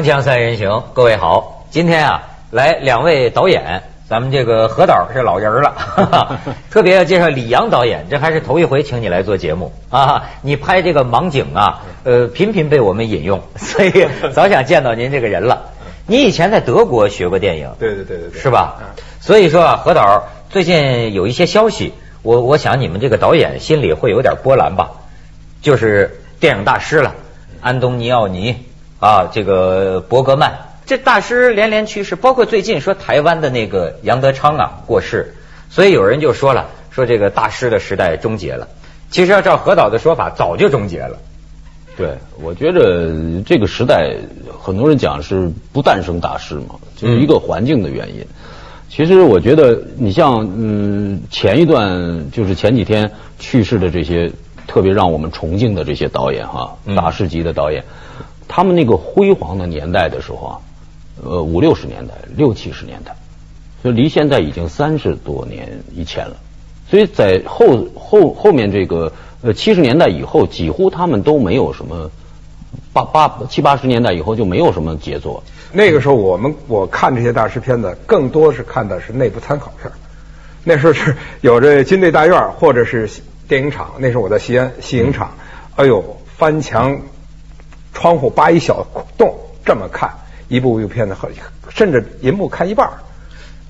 锵锵三人行，各位好，今天啊来两位导演，咱们这个何导是老人了，哈 哈特别要介绍李阳导演，这还是头一回请你来做节目啊！你拍这个盲井啊，呃，频频被我们引用，所以早想见到您这个人了。你以前在德国学过电影，对对对对对，是吧？所以说啊，何导最近有一些消息，我我想你们这个导演心里会有点波澜吧，就是电影大师了，安东尼奥尼啊，这个伯格曼，这大师连连去世，包括最近说台湾的那个杨德昌啊过世，所以有人就说了，说这个大师的时代终结了。其实要照何导的说法，早就终结了。对，我觉得这个时代，很多人讲是不诞生大师嘛，就是一个环境的原因。其实我觉得，你像嗯前一段，就是前几天去世的这些特别让我们崇敬的这些导演哈，嗯大师级的导演，他们那个辉煌的年代的时候啊，呃五六十年代、六七十年代，就离现在已经三十多年以前了。所以在后后后面这个呃七十年代以后，几乎他们都没有什么八八七八十年代以后就没有什么杰作。那个时候我们我看这些大师片子，更多是看的是内部参考片儿。那时候是有着军队大院儿或者是电影厂，那时候我在西安西影厂，哎呦，翻墙窗户扒一小洞，这么看一部一部片子，很甚至银幕看一半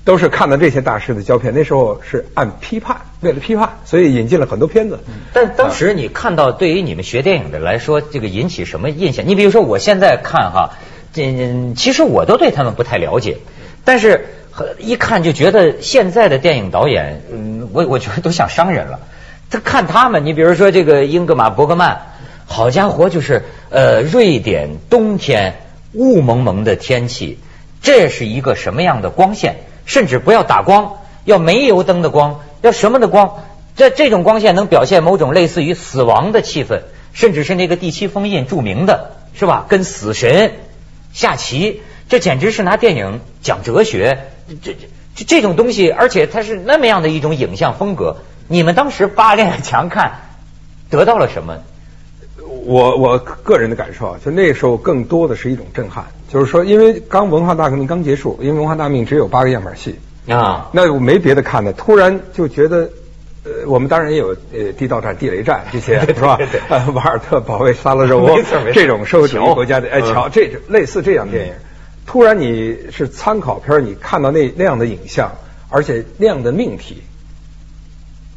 都是看到这些大师的胶片。那时候是按批判，为了批判，所以引进了很多片子。但当时你看到，对于你们学电影的来说，这个引起什么印象？你比如说，我现在看哈，这其实我都对他们不太了解，但是一看就觉得现在的电影导演，嗯，我我觉得都像商人了。他看他们，你比如说这个英格玛·伯格曼，好家伙，就是呃，瑞典冬天雾蒙蒙的天气，这是一个什么样的光线？甚至不要打光，要煤油灯的光，要什么的光？这这种光线能表现某种类似于死亡的气氛，甚至是那个第七封印著名的，是吧？跟死神下棋，这简直是拿电影讲哲学，这这这这种东西，而且它是那么样的一种影像风格。你们当时扒那个墙看，得到了什么？我我个人的感受啊，就那时候更多的是一种震撼，就是说，因为刚文化大革命刚结束，因为文化大革命只有八个样板戏啊，那我没别的看的，突然就觉得，呃，我们当然也有呃地道战、地雷战这些 是吧？呃，瓦尔特保卫萨拉热 窝这种社会主义国家的，哎，嗯瞧这类似这样电影，突然你是参考片，你看到那那样的影像，而且那样的命题。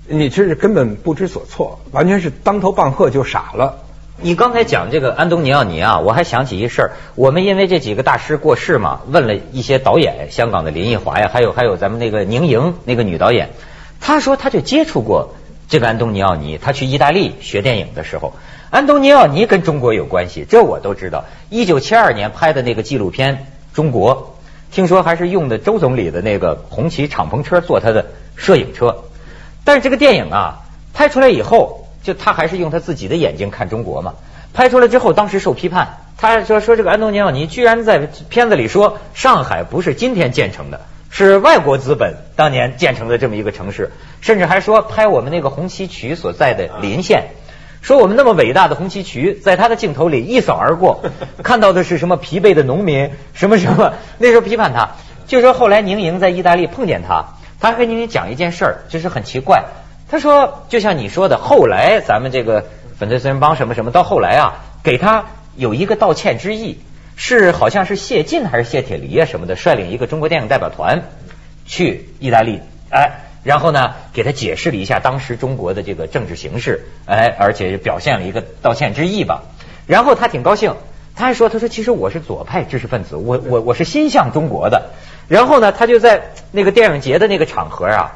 你这是根本不知所措，完全是当头棒喝就傻了。你刚才讲这个安东尼奥尼啊，我还想起一事儿。我们因为这几个大师过世嘛，问了一些导演，香港的林奕华呀，还有还有咱们那个宁莹那个女导演，她说她就接触过这个安东尼奥尼。她去意大利学电影的时候，安东尼奥尼跟中国有关系，这我都知道。一九七二年拍的那个纪录片《中国》，听说还是用的周总理的那个红旗敞篷车做他的摄影车。但是这个电影啊，拍出来以后，就他还是用他自己的眼睛看中国嘛。拍出来之后，当时受批判，他说说这个安东尼奥尼居然在片子里说上海不是今天建成的，是外国资本当年建成的这么一个城市，甚至还说拍我们那个红旗渠所在的临县。说我们那么伟大的红旗渠，在他的镜头里一扫而过，看到的是什么疲惫的农民，什么什么。那时候批判他，就说后来宁莹在意大利碰见他，他跟宁莹讲一件事儿，就是很奇怪。他说，就像你说的，后来咱们这个粉碎四人帮什么什么，到后来啊，给他有一个道歉之意，是好像是谢晋还是谢铁骊啊什么的，率领一个中国电影代表团去意大利，哎。然后呢，给他解释了一下当时中国的这个政治形势，哎，而且表现了一个道歉之意吧。然后他挺高兴，他还说，他说其实我是左派知识分子，我我我是心向中国的。然后呢，他就在那个电影节的那个场合啊，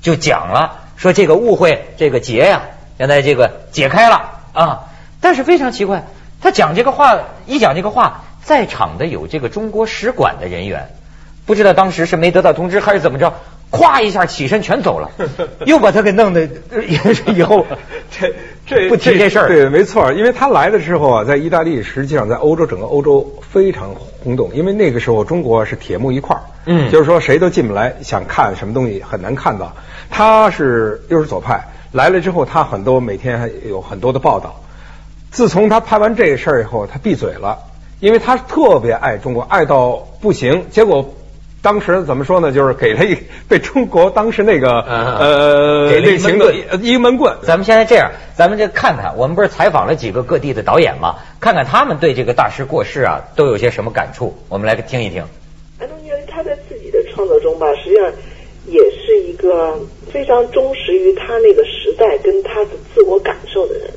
就讲了，说这个误会，这个结呀、现在这个解开了啊。但是非常奇怪，他讲这个话，一讲这个话，在场的有这个中国使馆的人员，不知道当时是没得到通知还是怎么着。咵一下起身全走了，又把他给弄得 以后这这不提这事儿。对，没错，因为他来的时候啊，在意大利，实际上在欧洲整个欧洲非常轰动，因为那个时候中国是铁幕一块儿，嗯，就是说谁都进不来，想看什么东西很难看到。他是又是左派，来了之后，他很多每天还有很多的报道。自从他拍完这个事儿以后，他闭嘴了。因为他特别爱中国，爱到不行。结果当时怎么说呢？就是给了一 被中国当时那个呃给了一一闷棍。咱们现在这样，咱们就看看，我们不是采访了几个各地的导演吗？看看他们对这个大师过世啊都有些什么感触。我们来听一听。安东尼奥尼他在自己的啊，实际上也是一个非常忠实于他那个时代跟他的自我感受的人。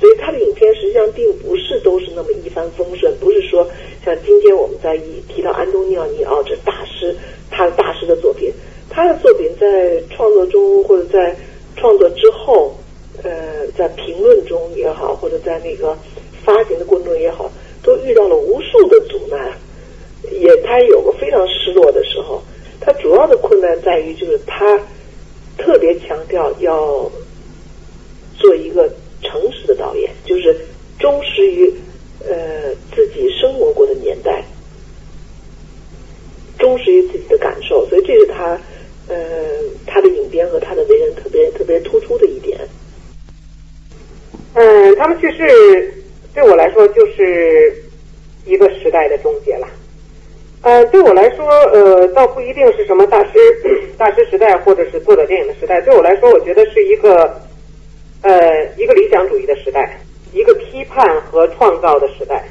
所以他的影片实际上并不是都是那么一帆风顺，不是说像今天我们在一提到安东尼奥尼奥这大师，他的大师的作品，他的作品在创作中或者在创作之后，呃，在评论中也好，或者在那个发行的过程中也好，都遇到了无，他有个非常失落的时候。他主要的困难在于就是他特别强调要做一个。诚实的导演就是忠实于呃自己生活过的年代，忠实于自己的感受，所以这是他呃他的影编和他的为人特别特别突出的一点。嗯，他们去世对我来说就是一个时代的终结了。呃，对我来说，呃，倒不一定是什么大师大师时代，或者是作者电影的时代。对我来说，我觉得是一个。呃，一个理想主义的时代，一个批判和创造的时代，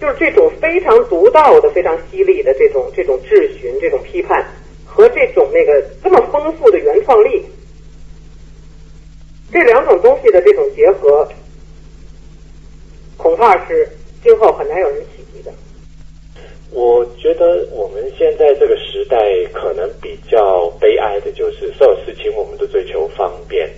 就是这种非常独到的、非常犀利的这种这种质询、这种批判和这种那个这么丰富的原创力，这两种东西的这种结合，恐怕是今后很难有人企。我觉得我们现在这个时代可能比较悲哀的就是，所有事情我们都追求方便。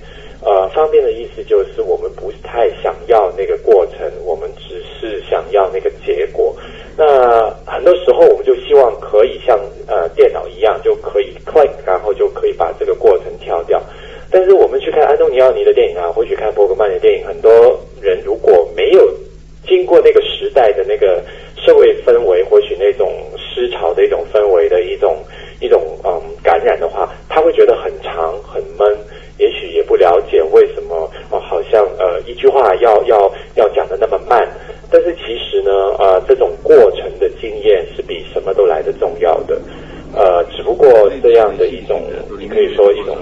呃，方便的意思就是我们不太想要那个过程，我们只是想要那个结果。那很多时候我们就希望可以像呃电脑一样就可以 click，然后就可以把这个过程跳掉。但是我们去看安东尼奥尼的电影啊，或去看伯格曼的电影，很多人如果没有经过那个时代的那个社会氛围，或许那种思潮的一种氛围的一种一种嗯感染的话，他会觉得很长很闷。也许也不了解为什么哦，好像呃一句话要要要讲的那么慢，但是其实呢，呃这种过程的经验是比什么都来的重要的，呃只不过这样的一种，你可以说一种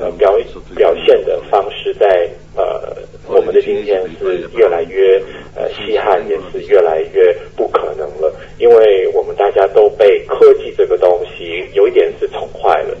呃表表现的方式，在呃我们的今天是越来越呃稀罕，也是越来越不可能了，因为我们大家都被科技这个东西有一点是宠坏了。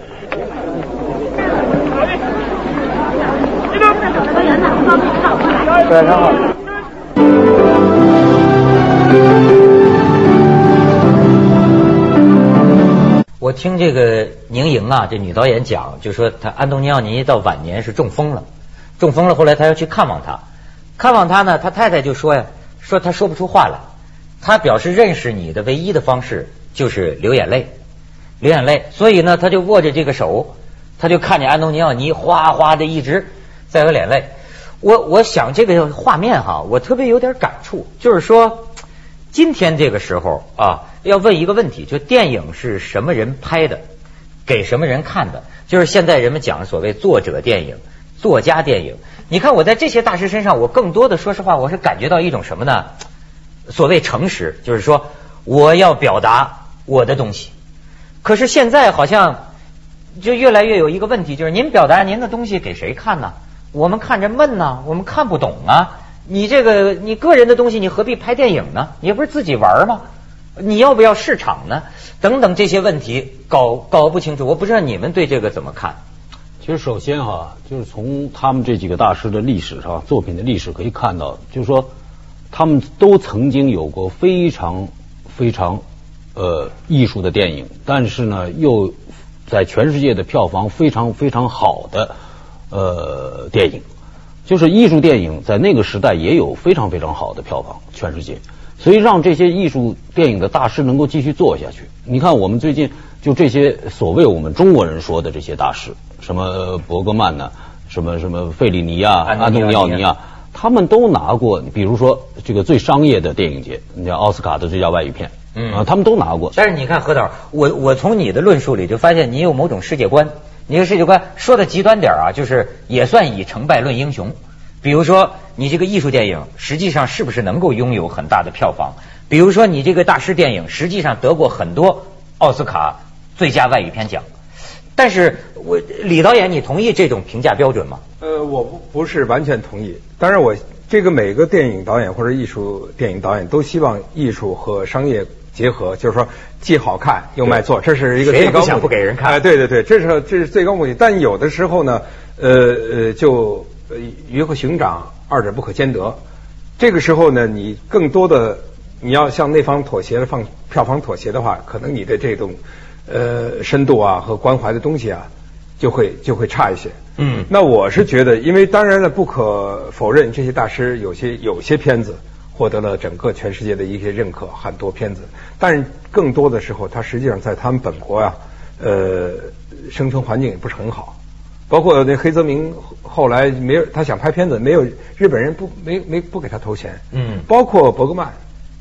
我听这个宁莹啊，这女导演讲，就说她安东尼奥尼到晚年是中风了，中风了，后来他要去看望他，看望他呢，他太太就说呀，说他说不出话来，他表示认识你的唯一的方式就是流眼泪，流眼泪，所以呢，他就握着这个手，他就看见安东尼奥尼哗哗的一直在流眼泪。我我想这个画面哈，我特别有点感触，就是说，今天这个时候啊，要问一个问题，就电影是什么人拍的，给什么人看的？就是现在人们讲所谓作者电影、作家电影。你看我在这些大师身上，我更多的说实话，我是感觉到一种什么呢？所谓诚实，就是说我要表达我的东西。可是现在好像就越来越有一个问题，就是您表达您的东西给谁看呢？我们看着闷呐，我们看不懂啊！你这个你个人的东西，你何必拍电影呢？你不是自己玩吗？你要不要市场呢？等等这些问题搞搞不清楚，我不知道你们对这个怎么看？其实首先哈，就是从他们这几个大师的历史上作品的历史可以看到，就是说他们都曾经有过非常非常呃艺术的电影，但是呢，又在全世界的票房非常非常好的。呃，电影就是艺术电影，在那个时代也有非常非常好的票房，全世界。所以让这些艺术电影的大师能够继续做下去。你看，我们最近就这些所谓我们中国人说的这些大师，什么伯格曼呢，什么什么费里尼啊，安东尼奥尼啊，他们都拿过，比如说这个最商业的电影节，你像奥斯卡的最佳外语片，嗯啊，他们都拿过。但是你看何导，我我从你的论述里就发现你有某种世界观。你的世界观说的极端点啊，就是也算以成败论英雄。比如说，你这个艺术电影实际上是不是能够拥有很大的票房？比如说，你这个大师电影实际上得过很多奥斯卡最佳外语片奖。但是我李导演，你同意这种评价标准吗？呃，我不不是完全同意。当然，我这个每个电影导演或者艺术电影导演都希望艺术和商业结合，就是说既好看又卖座，这是一个最高目的。不给人看。哎，对对对，这是这是最高目的。但有的时候呢，呃呃，就鱼和熊掌二者不可兼得。这个时候呢，你更多的你要向那方妥协的放票房妥协的话，可能你的这种。呃，深度啊和关怀的东西啊，就会就会差一些。嗯，那我是觉得，因为当然了，不可否认，这些大师有些有些片子获得了整个全世界的一些认可，很多片子，但是更多的时候，他实际上在他们本国啊，呃，生存环境也不是很好。包括那黑泽明后来没有他想拍片子，没有日本人不没没不给他投钱。嗯，包括伯格曼，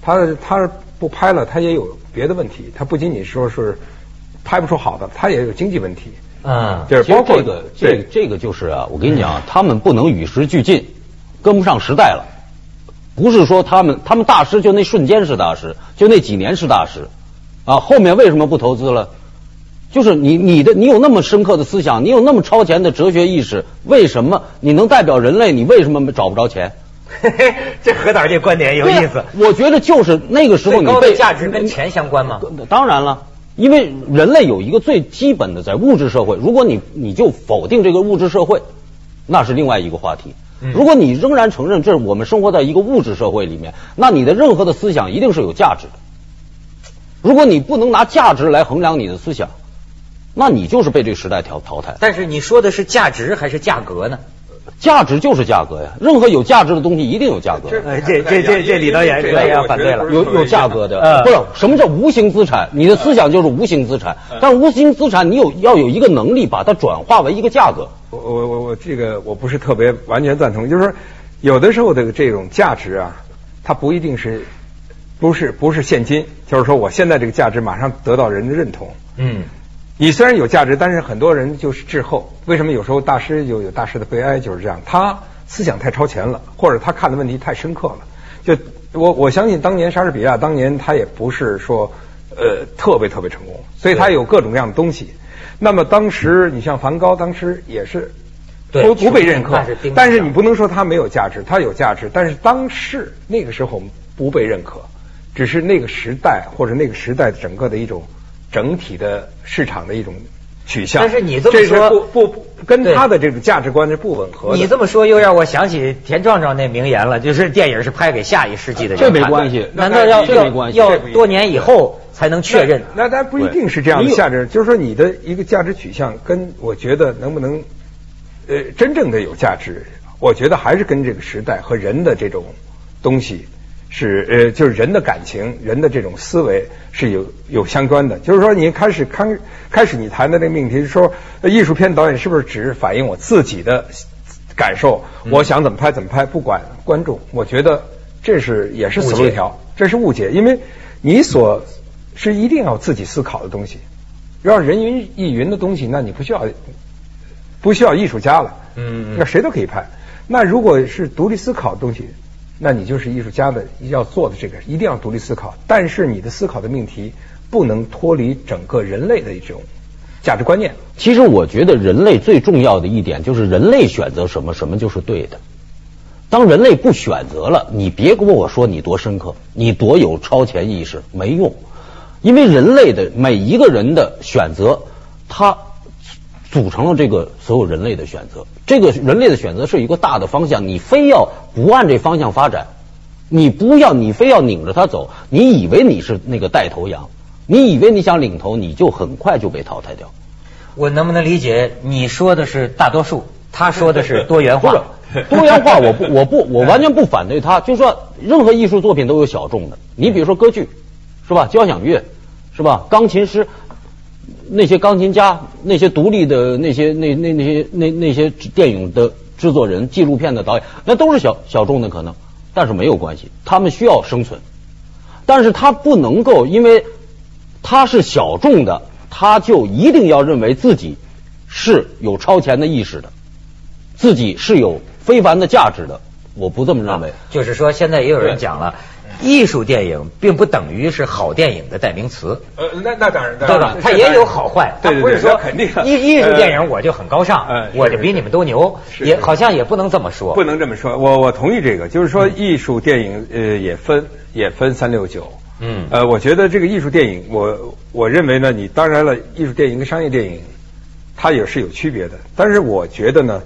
他他不拍了，他也有别的问题，他不仅仅说是。拍不出好的，他也有经济问题。嗯，就是包括这个，这这个就是啊，我跟你讲，他们不能与时俱进，跟不上时代了。不是说他们，他们大师就那瞬间是大师，就那几年是大师啊。后面为什么不投资了？就是你你的你有那么深刻的思想，你有那么超前的哲学意识，为什么你能代表人类？你为什么找不着钱？嘿嘿，这何导这观点有意思。我觉得就是那个时候，你高的价值跟钱相关吗？当然了。因为人类有一个最基本的在物质社会，如果你你就否定这个物质社会，那是另外一个话题。如果你仍然承认这是我们生活在一个物质社会里面，那你的任何的思想一定是有价值的。如果你不能拿价值来衡量你的思想，那你就是被这个时代淘淘汰。但是你说的是价值还是价格呢？价值就是价格呀，任何有价值的东西一定有价格。这这这这李导演李导演反对了，有有价格的，不是什么叫无形资产？你的思想就是无形资产，但无形资产你有要有一个能力把它转化为一个价格。我我我我这个我不是特别完全赞同，就是说有的时候的这种价值啊，它不一定是不是不是现金，就是说我现在这个价值马上得到人的认同。嗯。你虽然有价值，但是很多人就是滞后。为什么有时候大师就有大师的悲哀就是这样？他思想太超前了，或者他看的问题太深刻了。就我我相信，当年莎士比亚当年他也不是说呃特别特别成功，所以他有各种各样的东西。那么当时你像梵高，当时也是不不被认可，但是你不能说他没有价值，他有价值，但是当时那个时候不被认可，只是那个时代或者那个时代的整个的一种。整体的市场的一种取向，但是你这么说不不跟他的这种价值观是不吻合。你这么说又让我想起田壮壮那名言了，就是电影是拍给下一世纪的人这没关系，难道要要要多年以后才能确认？那当然不一定是这样的价值，就是说你的一个价值取向跟我觉得能不能呃真正的有价值，我觉得还是跟这个时代和人的这种东西。是呃，就是人的感情，人的这种思维是有有相关的。就是说，你开始开开始你谈的那个命题是说，艺术片导演是不是只是反映我自己的感受？我想怎么拍怎么拍，不管观众。我觉得这是也是死路一条，这是误解。因为你所是一定要自己思考的东西，要人云亦云的东西，那你不需要不需要艺术家了。嗯，那谁都可以拍。那如果是独立思考的东西。那你就是艺术家的要做的这个，一定要独立思考。但是你的思考的命题不能脱离整个人类的一种价值观念。其实我觉得人类最重要的一点就是人类选择什么，什么就是对的。当人类不选择了，你别跟我说你多深刻，你多有超前意识，没用。因为人类的每一个人的选择，他。组成了这个所有人类的选择，这个人类的选择是一个大的方向，你非要不按这方向发展，你不要你非要拧着它走，你以为你是那个带头羊，你以为你想领头，你就很快就被淘汰掉。我能不能理解你说的是大多数，他说的是多元化？多元化，我不我不我完全不反对他，就是说任何艺术作品都有小众的，你比如说歌剧，是吧？交响乐，是吧？钢琴师。那些钢琴家，那些独立的那些那那那些那那些电影的制作人、纪录片的导演，那都是小小众的可能，但是没有关系，他们需要生存，但是他不能够因为他是小众的，他就一定要认为自己是有超前的意识的，自己是有非凡的价值的，我不这么认为。就是说，现在也有人讲了。艺术电影并不等于是好电影的代名词。呃，那那当然，对吧？它也有好坏，它不是说肯定艺艺术电影我就很高尚，我就比你们都牛，也好像也不能这么说。不能这么说，我我同意这个，就是说艺术电影呃也分也分三六九。嗯。呃，我觉得这个艺术电影，我我认为呢，你当然了，艺术电影跟商业电影它也是有区别的，但是我觉得呢，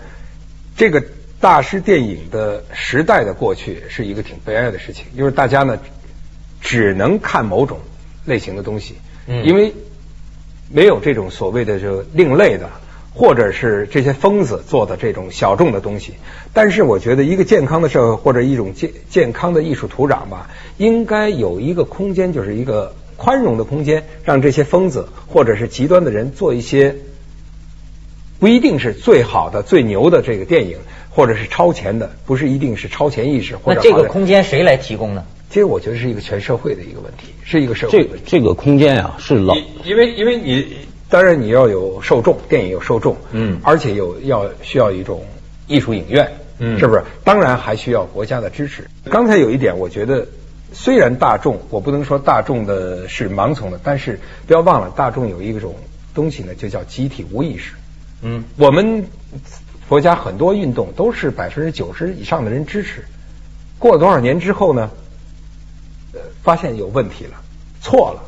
这个。大师电影的时代的过去是一个挺悲哀的事情，因为大家呢只能看某种类型的东西，因为没有这种所谓的就另类的，或者是这些疯子做的这种小众的东西。但是我觉得一个健康的社会或者一种健健康的艺术土壤吧，应该有一个空间，就是一个宽容的空间，让这些疯子或者是极端的人做一些不一定是最好的、最牛的这个电影。或者是超前的，不是一定是超前意识。或者这个空间谁来提供呢？其实我觉得是一个全社会的一个问题，是一个社会。这这个空间啊，是老，因为因为你当然你要有受众，电影有受众，嗯，而且有要需要一种艺术影院，嗯，是不是？当然还需要国家的支持。刚才有一点，我觉得虽然大众，我不能说大众的是盲从的，但是不要忘了，大众有一种东西呢，就叫集体无意识。嗯，我们。国家很多运动都是百分之九十以上的人支持，过了多少年之后呢？呃，发现有问题了，错了。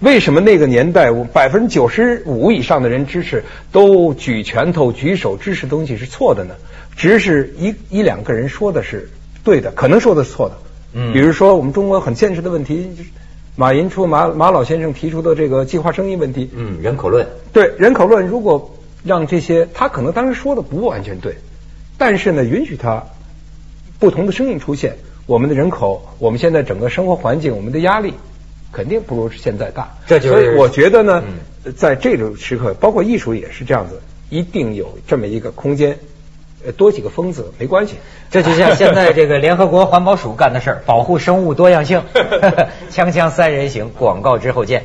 为什么那个年代百分之九十五以上的人支持都举拳头举手支持东西是错的呢？只是一一两个人说的是对的，可能说的是错的。嗯。比如说我们中国很现实的问题，就是马寅初马马老先生提出的这个计划生育问题。嗯，人口论。对，人口论如果。让这些他可能当时说的不完全对，但是呢，允许他不同的声音出现。我们的人口，我们现在整个生活环境，我们的压力肯定不如现在大。这就所以我觉得呢，在这种时刻，包括艺术也是这样子，一定有这么一个空间，多几个疯子没关系。这就像现在这个联合国环保署干的事儿，保护生物多样性。锵锵三人行，广告之后见。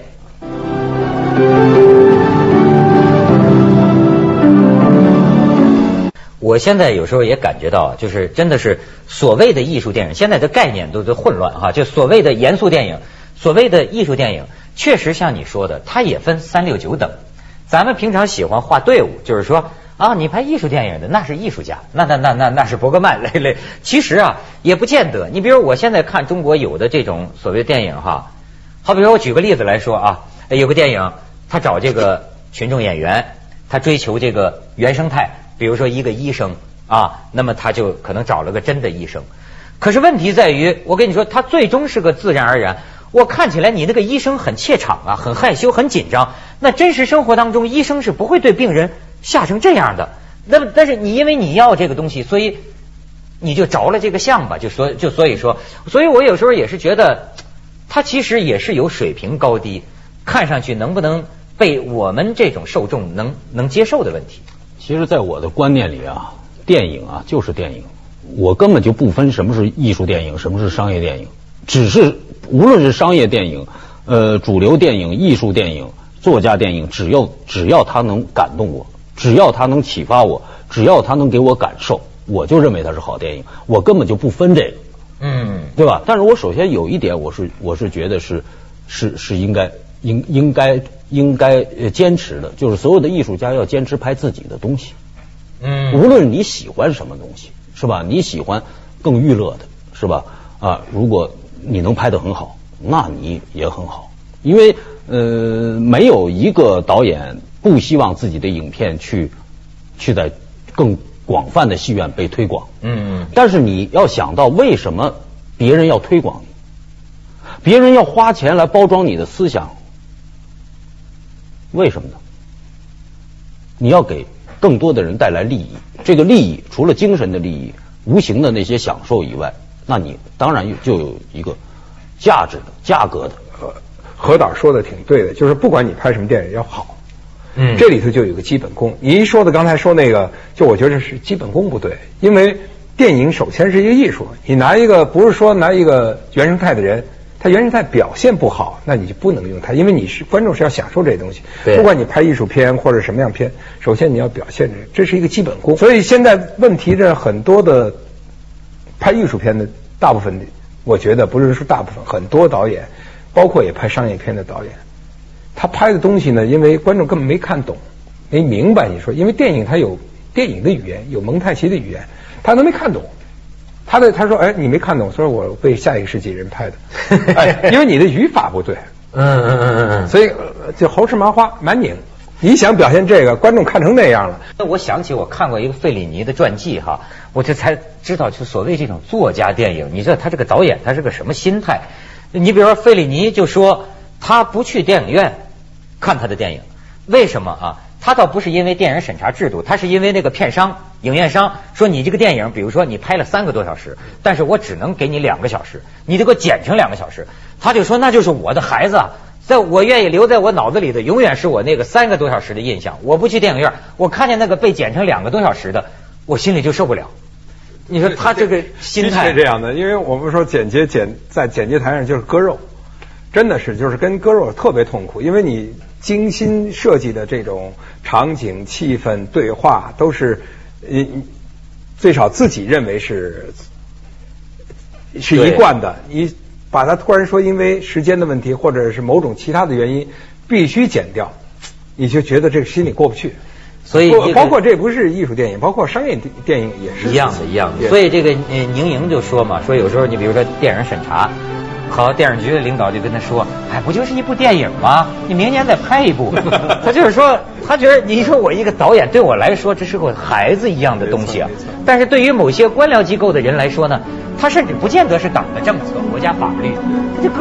我现在有时候也感觉到，就是真的是所谓的艺术电影，现在的概念都都混乱哈。就所谓的严肃电影，所谓的艺术电影，确实像你说的，它也分三六九等。咱们平常喜欢画队伍，就是说啊，你拍艺术电影的那是艺术家，那那那那那是伯格曼 类类。其实啊，也不见得。你比如我现在看中国有的这种所谓电影哈，好比说我举个例子来说啊，有个电影，他找这个群众演员，他追求这个原生态。比如说一个医生啊，那么他就可能找了个真的医生。可是问题在于，我跟你说，他最终是个自然而然。我看起来你那个医生很怯场啊，很害羞，很紧张。那真实生活当中，医生是不会对病人吓成这样的。那么，但是你因为你要这个东西，所以你就着了这个相吧。就所就所以说，所以我有时候也是觉得，他其实也是有水平高低，看上去能不能被我们这种受众能能接受的问题。其实，在我的观念里啊，电影啊就是电影，我根本就不分什么是艺术电影，什么是商业电影。只是无论是商业电影、呃主流电影、艺术电影、作家电影，只要只要它能感动我，只要它能启发我，只要它能给我感受，我就认为它是好电影。我根本就不分这个，嗯，对吧？但是我首先有一点，我是我是觉得是是是应该应应该。应该坚持的，就是所有的艺术家要坚持拍自己的东西。嗯，无论你喜欢什么东西，是吧？你喜欢更娱乐的，是吧？啊，如果你能拍得很好，那你也很好。因为呃，没有一个导演不希望自己的影片去去在更广泛的戏院被推广。嗯嗯。但是你要想到，为什么别人要推广你？别人要花钱来包装你的思想。为什么呢？你要给更多的人带来利益，这个利益除了精神的利益、无形的那些享受以外，那你当然就有一个价值的、价格的。何导说的挺对的，就是不管你拍什么电影要好，嗯，这里头就有个基本功。你一说的刚才说那个，就我觉得是基本功不对，因为电影首先是一个艺术，你拿一个不是说拿一个原生态的人。他原生态表现不好，那你就不能用他，因为你是观众是要享受这些东西。对不管你拍艺术片或者什么样片，首先你要表现这，这是一个基本功。所以现在问题这很多的拍艺术片的大部分的，我觉得不是说大部分，很多导演，包括也拍商业片的导演，他拍的东西呢，因为观众根本没看懂，没明白你说，因为电影它有电影的语言，有蒙太奇的语言，他都没看懂。他的他说，哎，你没看懂，所以我为下一个世纪人拍的，哎，因为你的语法不对，嗯嗯嗯嗯嗯。所以呃就猴吃麻花蛮拧。你想表现这个，观众看成那样了，那我想起我看过一个费里尼的传记哈，我这才知道，就所谓这种作家电影，你知道他这个导演他是个什么心态？你比如说费里尼就说他不去电影院看他的电影，为什么啊？他倒不是因为电影审查制度，他是因为那个片商、影院商说你这个电影，比如说你拍了三个多小时，但是我只能给你两个小时，你得给我剪成两个小时。他就说那就是我的孩子啊，在我愿意留在我脑子里的永远是我那个三个多小时的印象。我不去电影院，我看见那个被剪成两个多小时的，我心里就受不了。你说他这个心态是这样的，因为我们说剪接剪在剪接台上就是割肉，真的是就是跟割肉特别痛苦，因为你精心设计的这种场景、气氛、对话都是，呃，最少自己认为是是一贯的，你把它突然说因为时间的问题或者是某种其他的原因必须剪掉，你就觉得这个心里过不去。所以这个包括这不是艺术电影，包括商业电电影也是一样的，一样的。所以这个呃宁莹就说嘛，说有时候你比如说电影审查，好，电影局的领导就跟他说，哎，不就是一部电影吗？你明年再拍一部。他就是说，他觉得你说我一个导演对我来说，这是个孩子一样的东西啊。但是对于某些官僚机构的人来说呢，他甚至不见得是党的政策、国家法律，他就